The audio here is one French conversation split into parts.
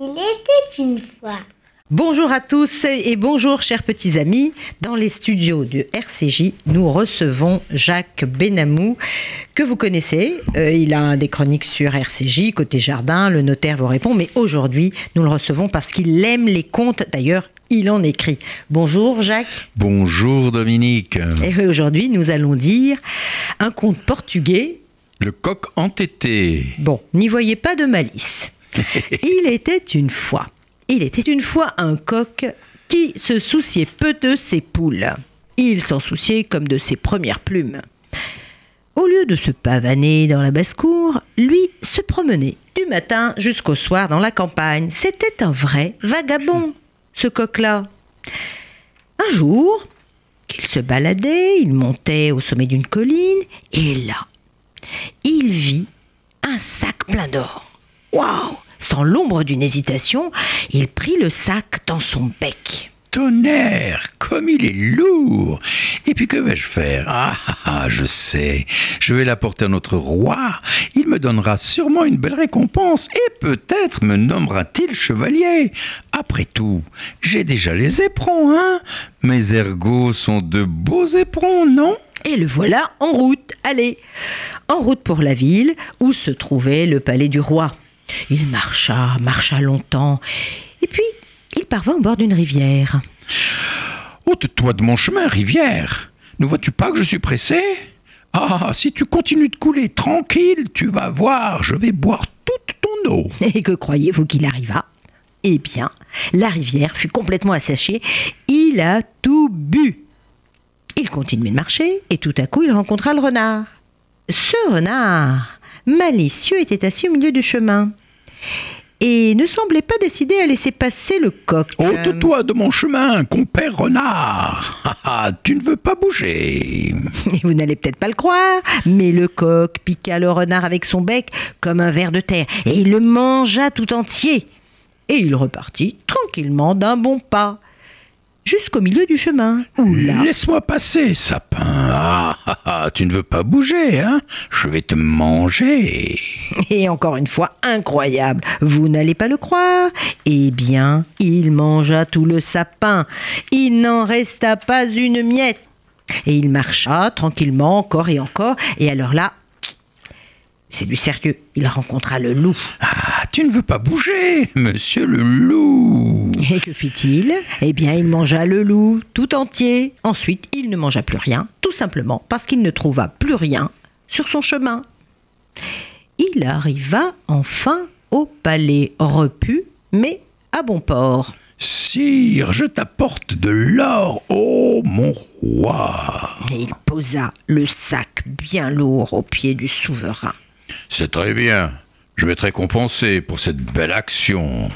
Il était une fois. Bonjour à tous et bonjour chers petits amis. Dans les studios de RCJ, nous recevons Jacques Benamou, que vous connaissez. Euh, il a des chroniques sur RCJ, côté jardin, le notaire vous répond, mais aujourd'hui, nous le recevons parce qu'il aime les contes. D'ailleurs, il en écrit. Bonjour Jacques. Bonjour Dominique. Et aujourd'hui, nous allons dire un conte portugais. Le coq entêté. Bon, n'y voyez pas de malice. il était une fois. Il était une fois un coq qui se souciait peu de ses poules. Il s'en souciait comme de ses premières plumes. Au lieu de se pavaner dans la basse-cour, lui se promenait du matin jusqu'au soir dans la campagne. C'était un vrai vagabond, ce coq-là. Un jour, qu'il se baladait, il montait au sommet d'une colline, et là, il vit un sac plein d'or. Waouh Sans l'ombre d'une hésitation, il prit le sac dans son bec. Tonnerre, comme il est lourd. Et puis que vais-je faire? Ah, ah, ah, je sais. Je vais l'apporter à notre roi. Il me donnera sûrement une belle récompense et peut-être me nommera-t-il chevalier. Après tout, j'ai déjà les éperons, hein? Mes ergots sont de beaux éperons, non? Et le voilà en route. Allez, en route pour la ville où se trouvait le palais du roi. Il marcha, marcha longtemps, et puis il parvint au bord d'une rivière. Ôte-toi de mon chemin, rivière. Ne vois-tu pas que je suis pressé? Ah, si tu continues de couler tranquille, tu vas voir, je vais boire toute ton eau. Et que croyez-vous qu'il arriva? Eh bien, la rivière fut complètement asséchée. Il a tout bu. Il continuait de marcher et tout à coup il rencontra le renard. Ce renard, malicieux, était assis au milieu du chemin et ne semblait pas décidé à laisser passer le coq. Ôte-toi de mon chemin, compère renard. Tu ne veux pas bouger. Et vous n'allez peut-être pas le croire, mais le coq piqua le renard avec son bec comme un ver de terre et il le mangea tout entier. Et il repartit tranquillement d'un bon pas jusqu'au milieu du chemin. Laisse-moi passer, sapin. Ah, ah, ah, tu ne veux pas bouger, hein? Je vais te manger. Et encore une fois, incroyable, vous n'allez pas le croire Eh bien, il mangea tout le sapin. Il n'en resta pas une miette. Et il marcha tranquillement encore et encore. Et alors là, c'est du sérieux. Il rencontra le loup. Ah, tu ne veux pas bouger, monsieur le loup. Et que fit-il Eh bien, il mangea le loup tout entier. Ensuite, il ne mangea plus rien, tout simplement parce qu'il ne trouva plus rien sur son chemin. Il arriva enfin au palais repu, mais à bon port. Sire, je t'apporte de l'or, ô mon roi. Et il posa le sac bien lourd aux pieds du souverain. C'est très bien. Je vais te récompenser pour cette belle action.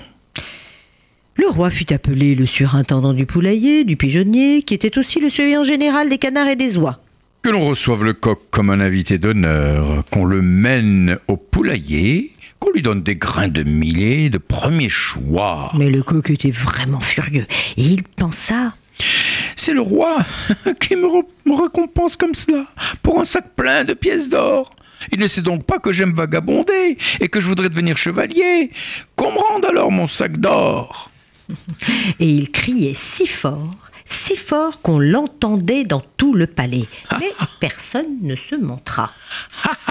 Le roi fit appeler le surintendant du poulailler, du pigeonnier, qui était aussi le surveillant général des canards et des oies. Que l'on reçoive le coq comme un invité d'honneur, qu'on le mène au poulailler, qu'on lui donne des grains de millet de premier choix. Mais le coq était vraiment furieux, et il pensa C'est le roi qui me récompense comme cela, pour un sac plein de pièces d'or. Il ne sait donc pas que j'aime vagabonder et que je voudrais devenir chevalier. Qu'on me rende alors mon sac d'or. Et il criait si fort, si fort qu'on l'entendait dans tout le palais. Mais personne ne se montra.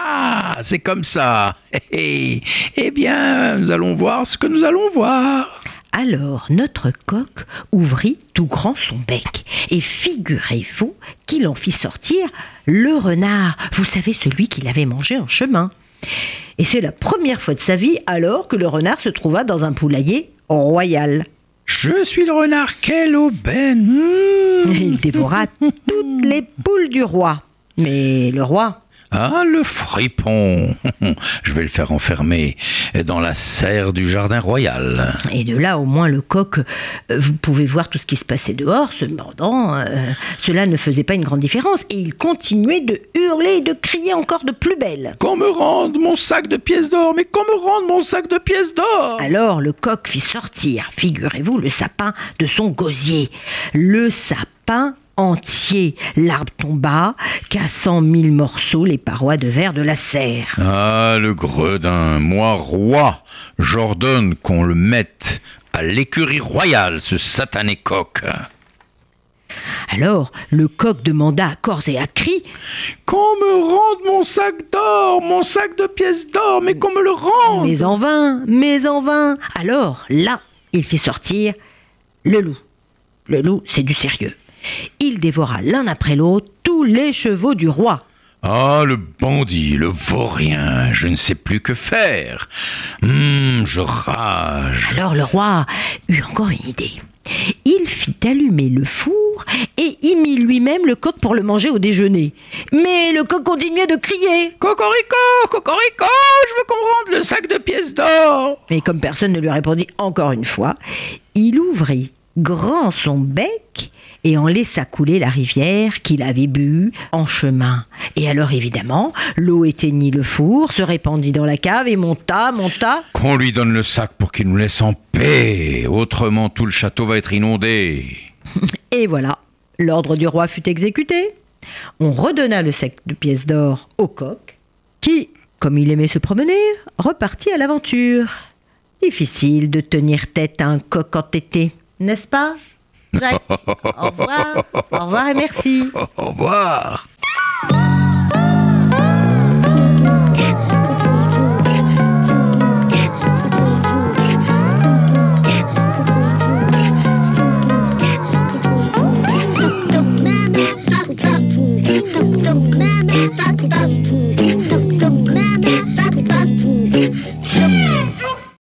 Ah ah, c'est comme ça. Hé, hé. Eh bien, nous allons voir ce que nous allons voir. Alors notre coq ouvrit tout grand son bec, et figurez-vous qu'il en fit sortir le renard, vous savez celui qu'il avait mangé en chemin. Et c'est la première fois de sa vie alors que le renard se trouva dans un poulailler royal. Je suis le renard, quelle aubaine. Mmh. Il dévora toutes les poules du roi. Mais le roi, Ah, le fripon. Je vais le faire enfermer dans la serre du jardin royal. Et de là, au moins, le coq, euh, vous pouvez voir tout ce qui se passait dehors. Cependant, euh, cela ne faisait pas une grande différence. Et il continuait de hurler et de crier encore de plus belle. Qu'on me rende mon sac de pièces d'or, mais qu'on me rende mon sac de pièces d'or. Alors le coq fit sortir, figurez-vous, le sapin de son gosier. Le sapin entier. L'arbre tomba, cassant mille morceaux les parois de verre de la serre. Ah, le gredin, moi roi, j'ordonne qu'on le mette à l'écurie royale, ce satané coq. Alors le coq demanda à corps et à cris Qu'on me rende mon sac d'or, mon sac de pièces d'or, mais qu'on me le rende. Mais en vain, mais en vain. Alors là, il fit sortir le loup. Le loup, c'est du sérieux. Il dévora l'un après l'autre tous les chevaux du roi. Ah, le bandit, le vaurien, je ne sais plus que faire. Hum, je rage. Alors le roi eut encore une idée. Il fit allumer le four et y mit lui-même le coq pour le manger au déjeuner. Mais le coq continuait de crier. Cocorico, cocorico, je veux qu'on rende le sac de pièces d'or. Mais comme personne ne lui répondit encore une fois, il ouvrit grand son bec et en laissa couler la rivière qu'il avait bu en chemin. Et alors évidemment, l'eau éteignit le four, se répandit dans la cave et monta, monta. Qu'on lui donne le sac pour qu'il nous laisse en paix, autrement tout le château va être inondé. Et voilà, l'ordre du roi fut exécuté. On redonna le sac de pièces d'or au coq, qui, comme il aimait se promener, repartit à l'aventure. Difficile de tenir tête à un coq entêté, n'est-ce pas? Jacques, au revoir, au revoir et merci. Au revoir.